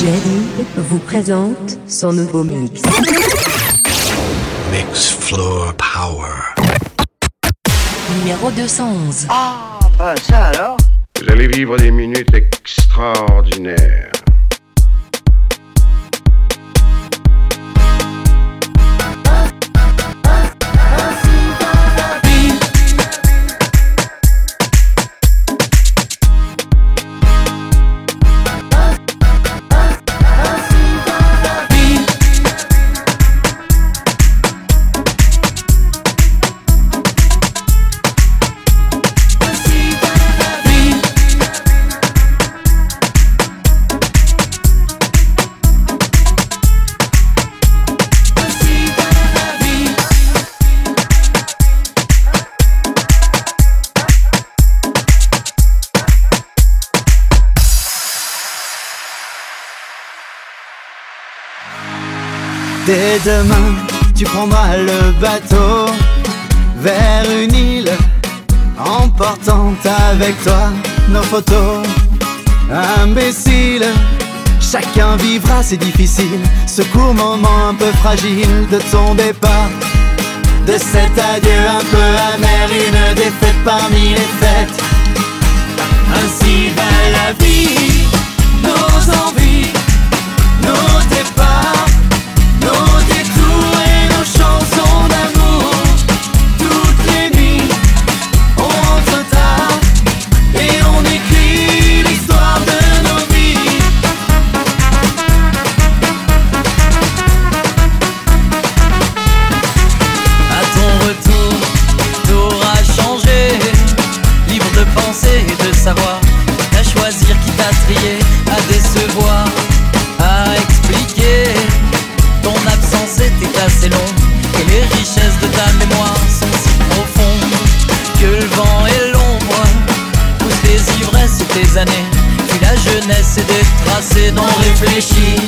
Jerry vous présente son nouveau mix. Mix Floor Power. Numéro 211. Ah, bah ça alors? Vous allez vivre des minutes extraordinaires. Demain, tu prendras le bateau vers une île, En emportant avec toi nos photos. Imbécile, chacun vivra, ses difficiles. ce court moment un peu fragile de ton départ. De cet adieu un peu amer, une défaite parmi les fêtes. Ainsi va la vie. assez non réfléchi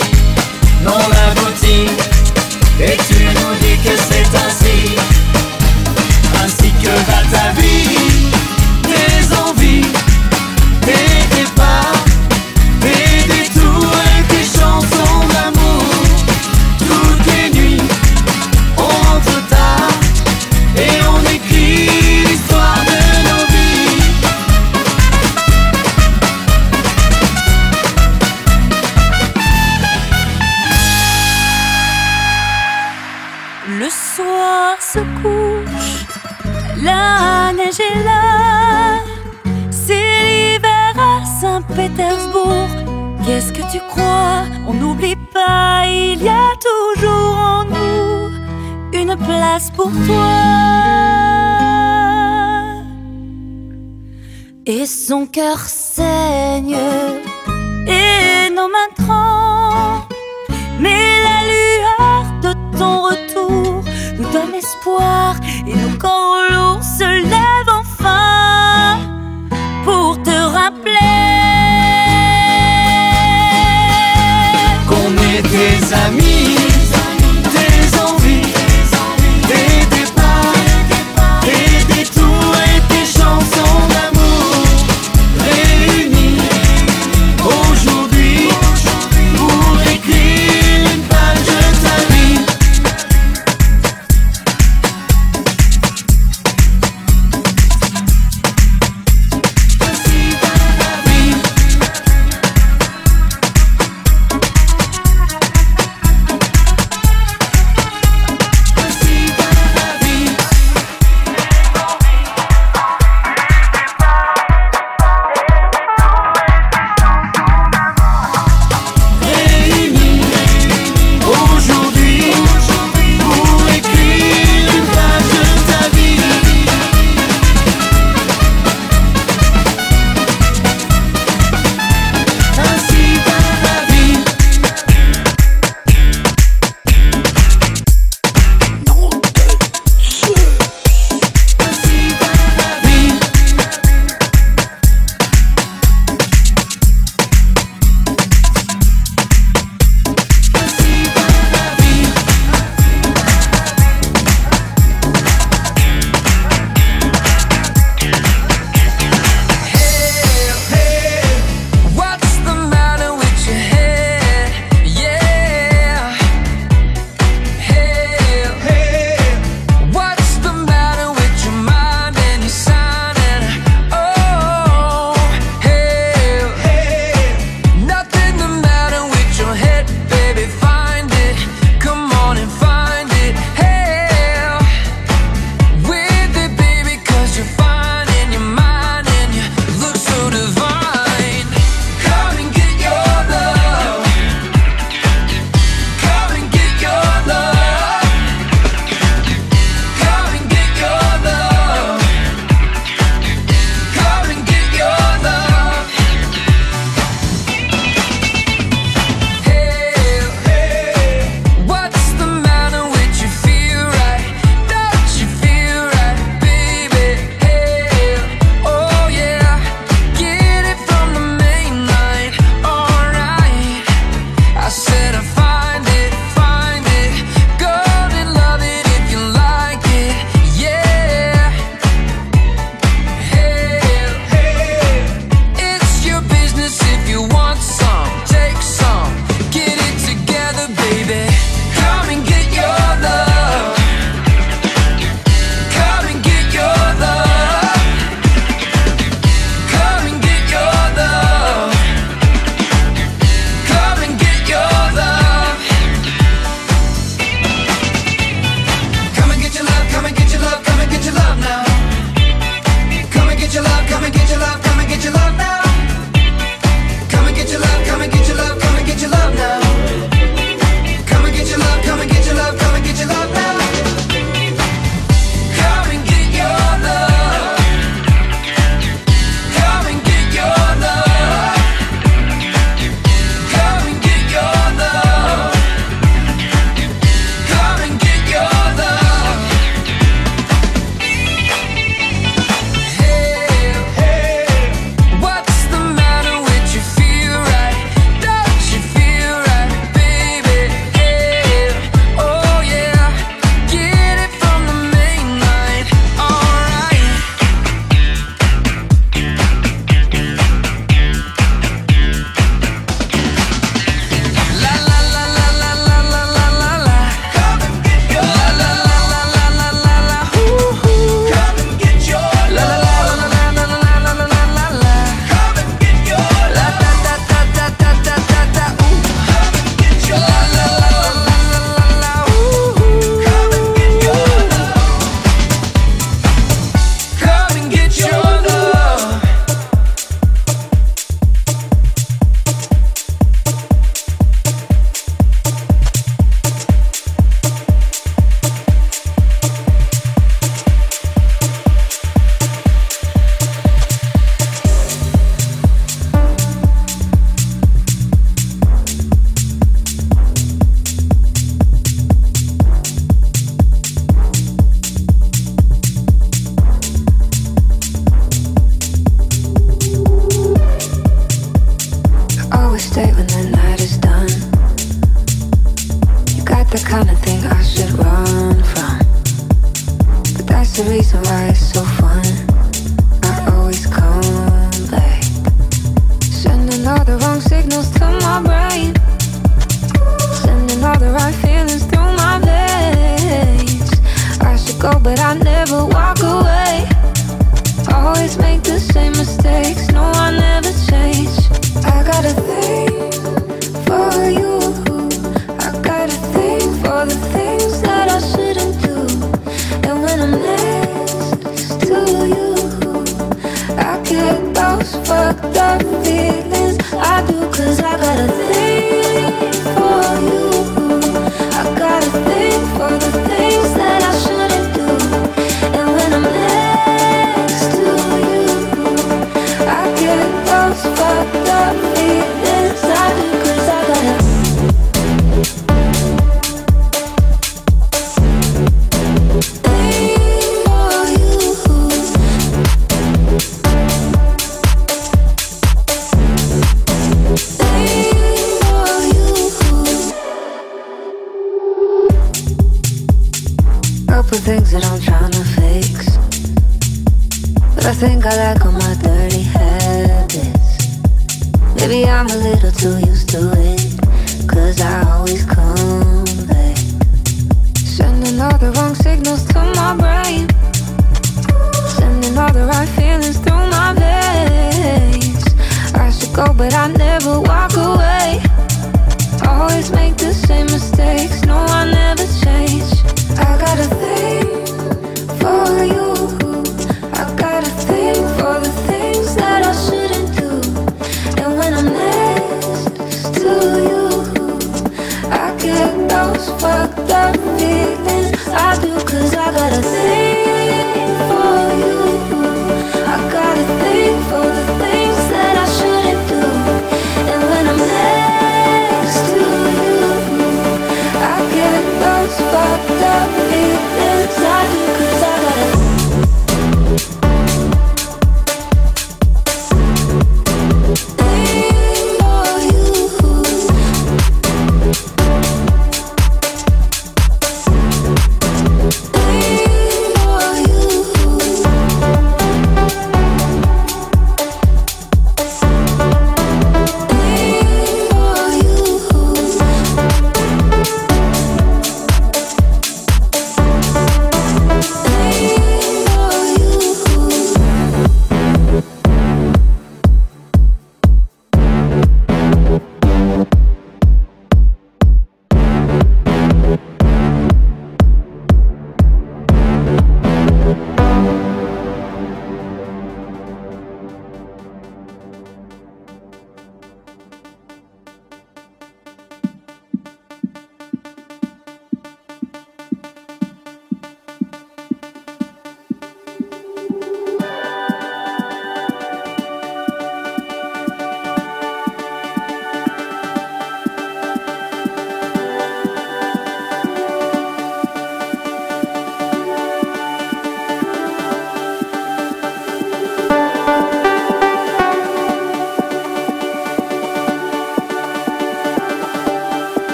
Too used to it.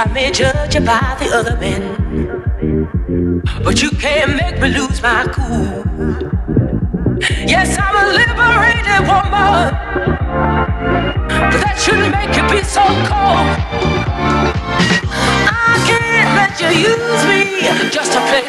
I may judge you by the other men. But you can't make me lose my cool. Yes, I'm a liberated woman. But that shouldn't make you be so cold. I can't let you use me just to play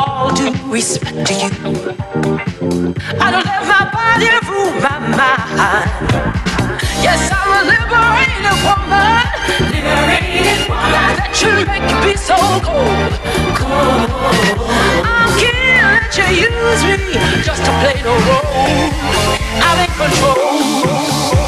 all due respect to you, I don't let my body rule my mind. Yes, I'm a liberated woman. Liberated woman. That should make you be so cold. Cold. I can't let you use me just to play no role. I'm in control.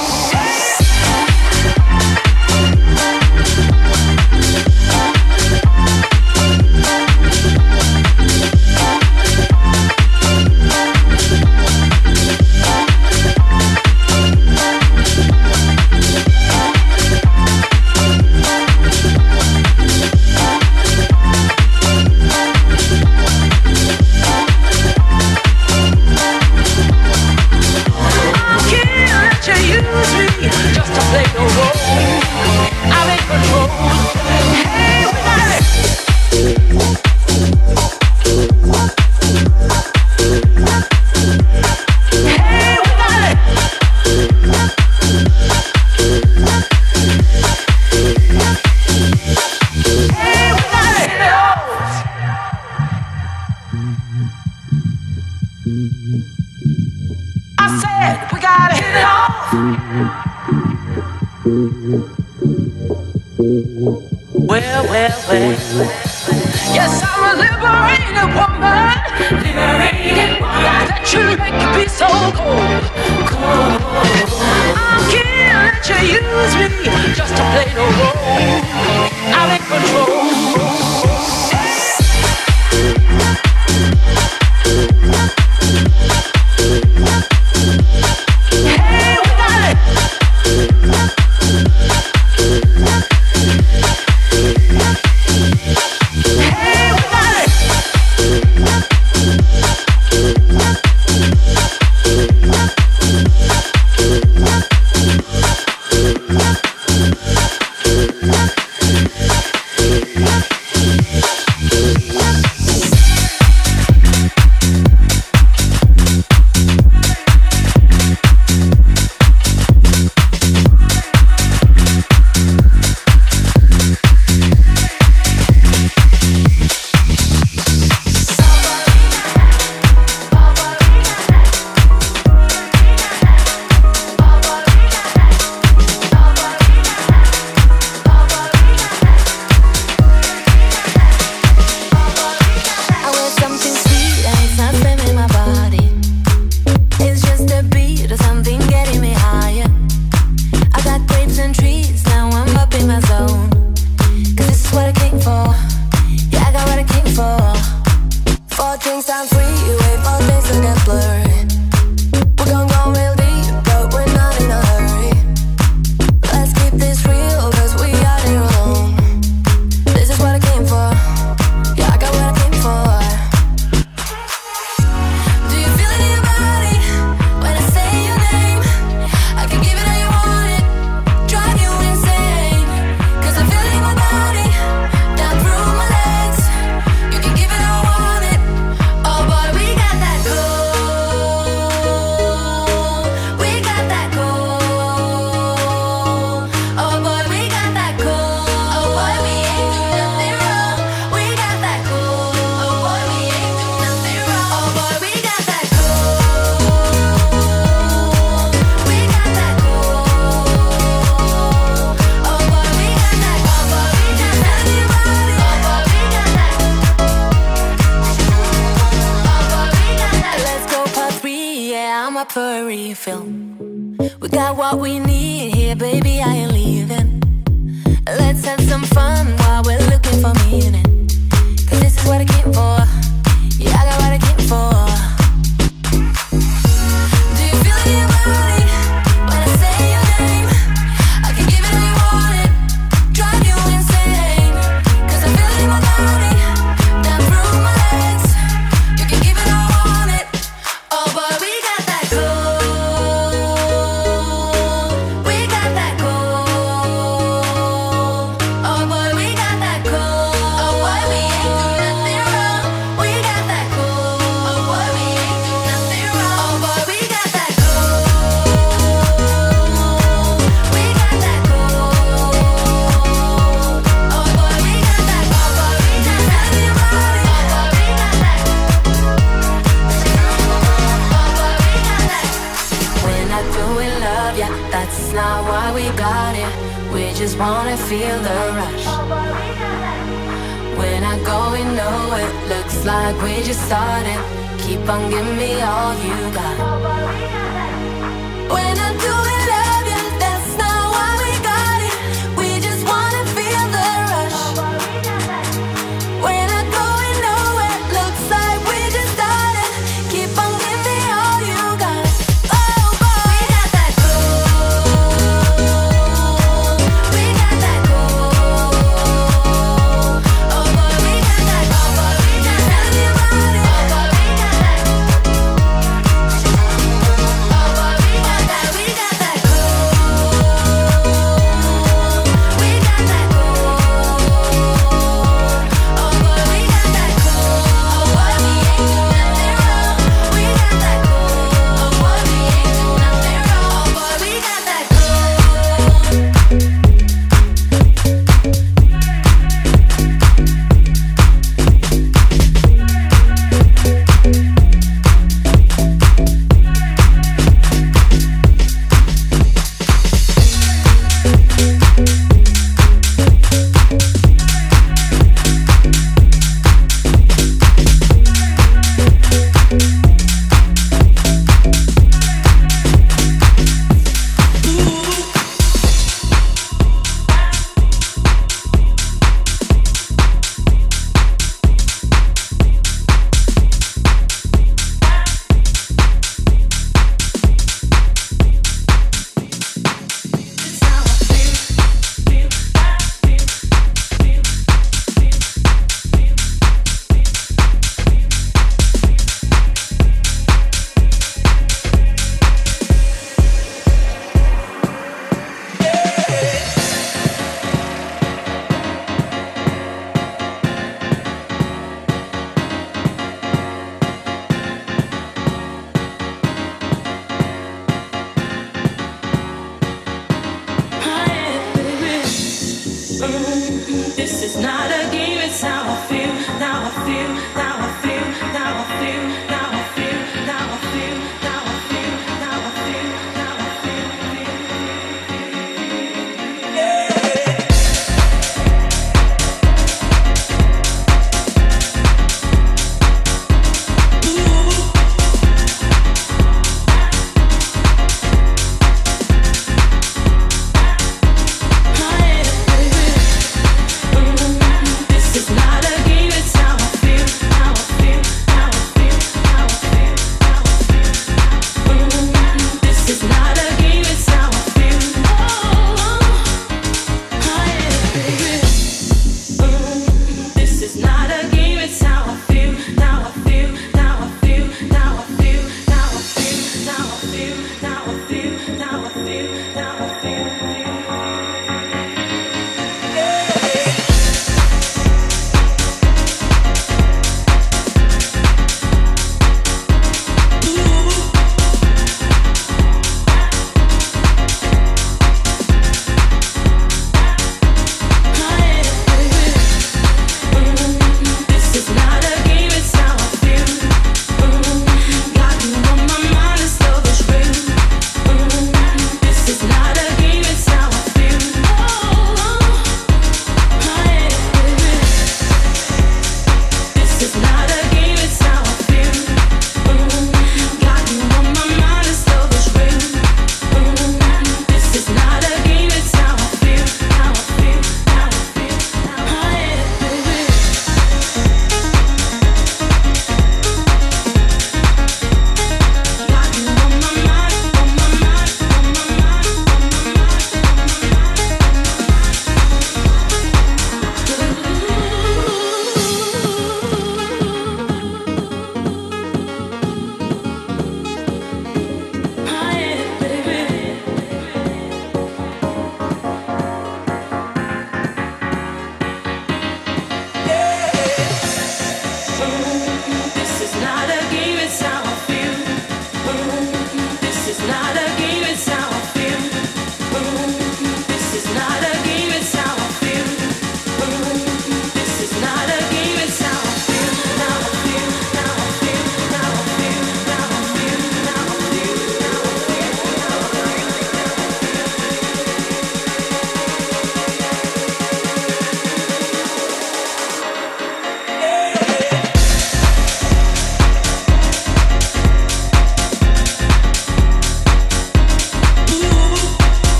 like we just started. Keep on giving me all you got.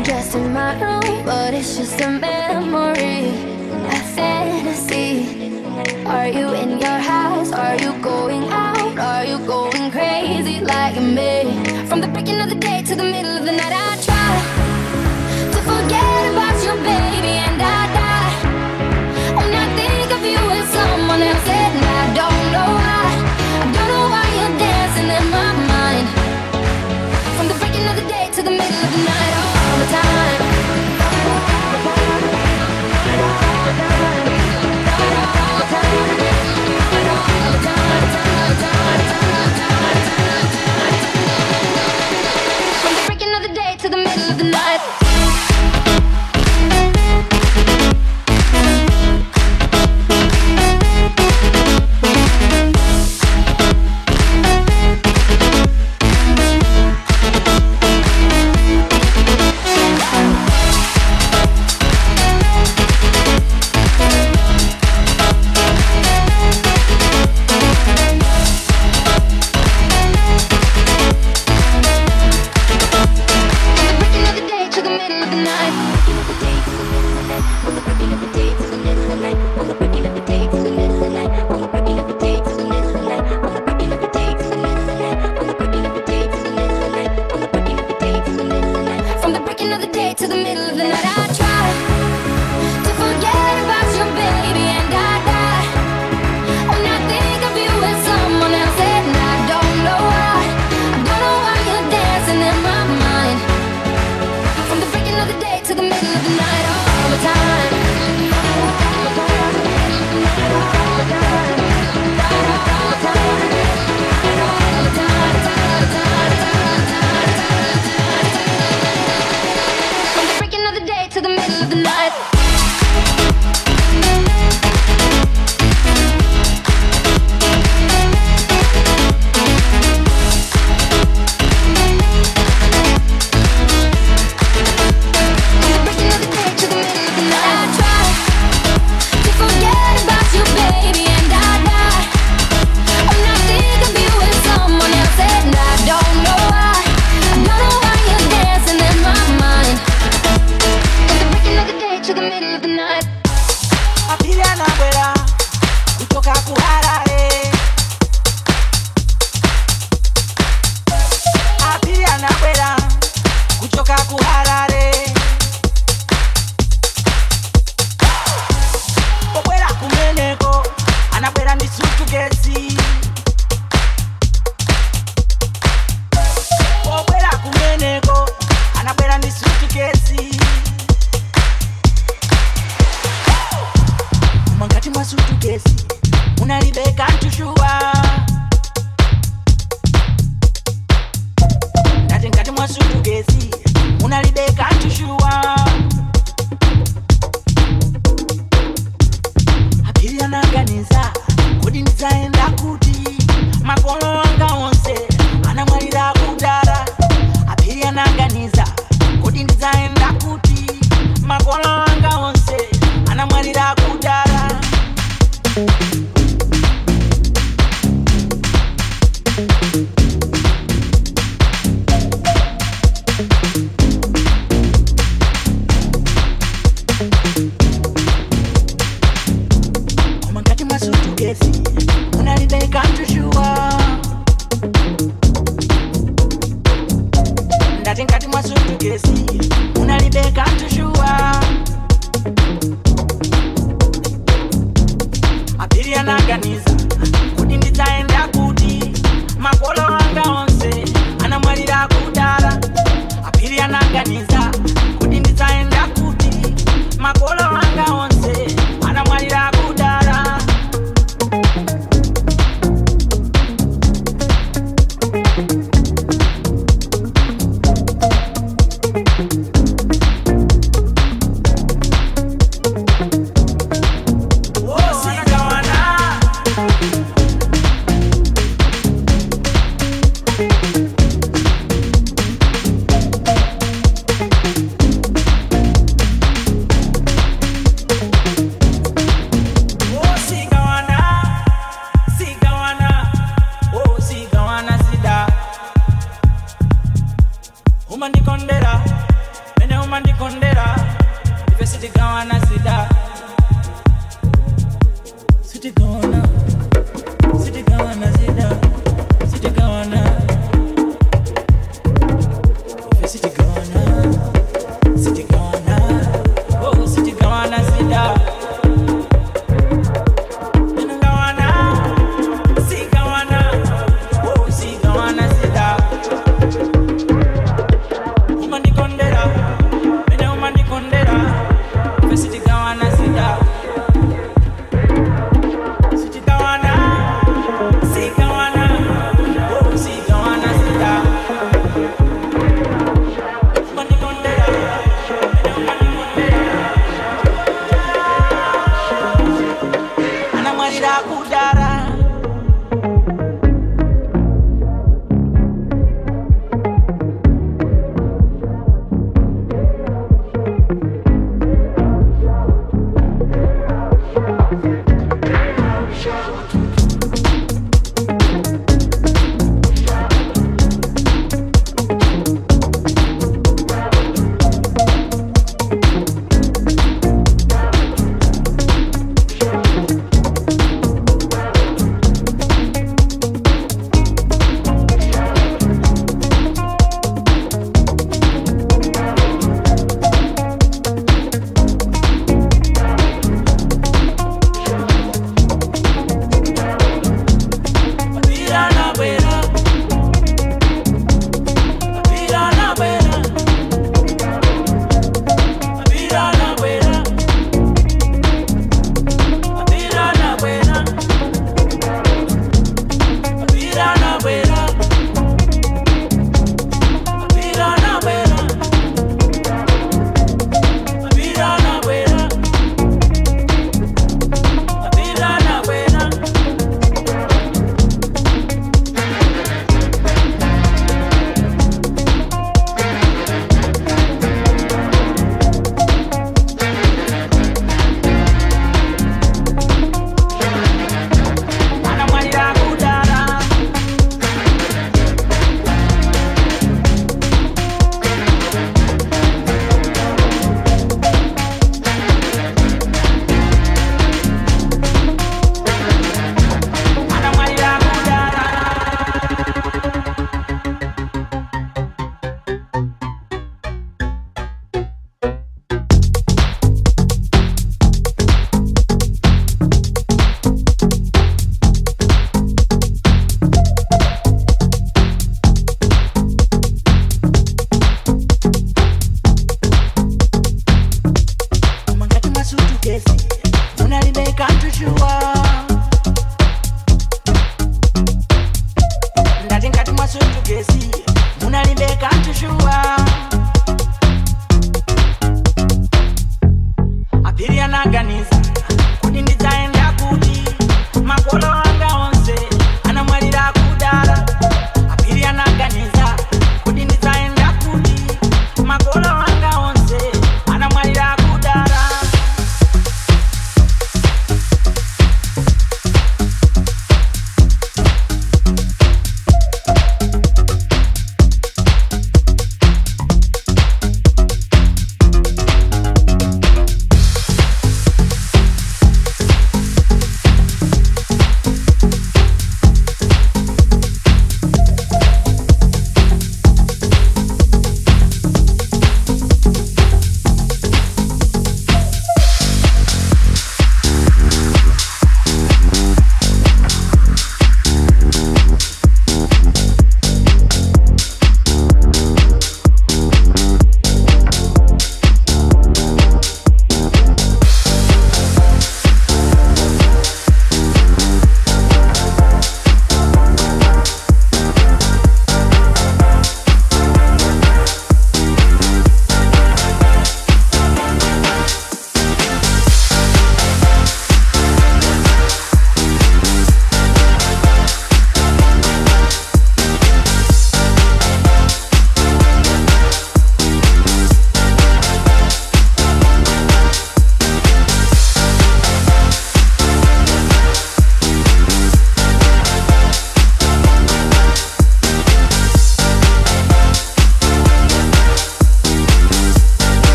I'm dressed in my room, but it's just a memory, a fantasy. Are you in your house? Are you going out? Are you going crazy like me? From the beginning of the day to the middle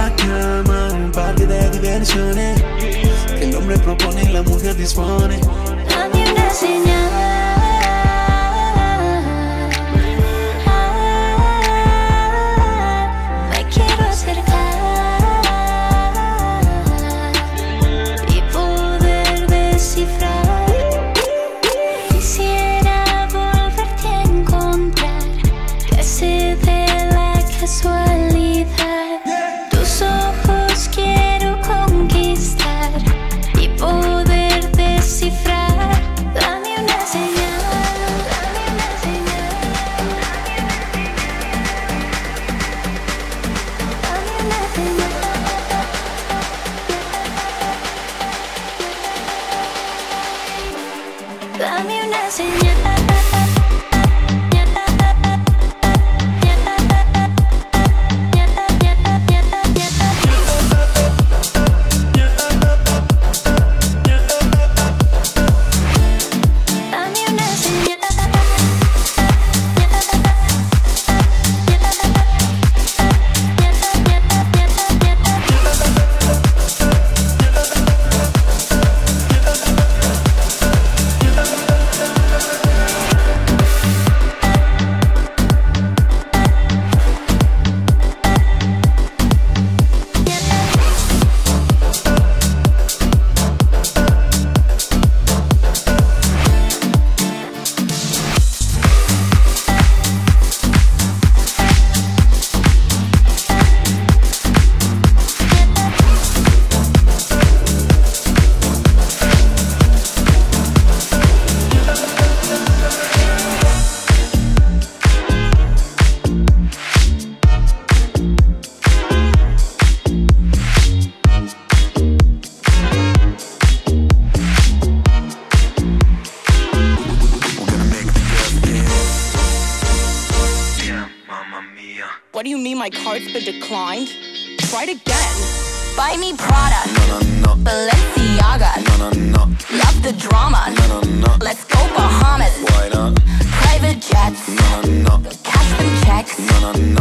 la cama, un parque de diversiones. El hombre propone y la mujer dispone. Dame una señal. na na na.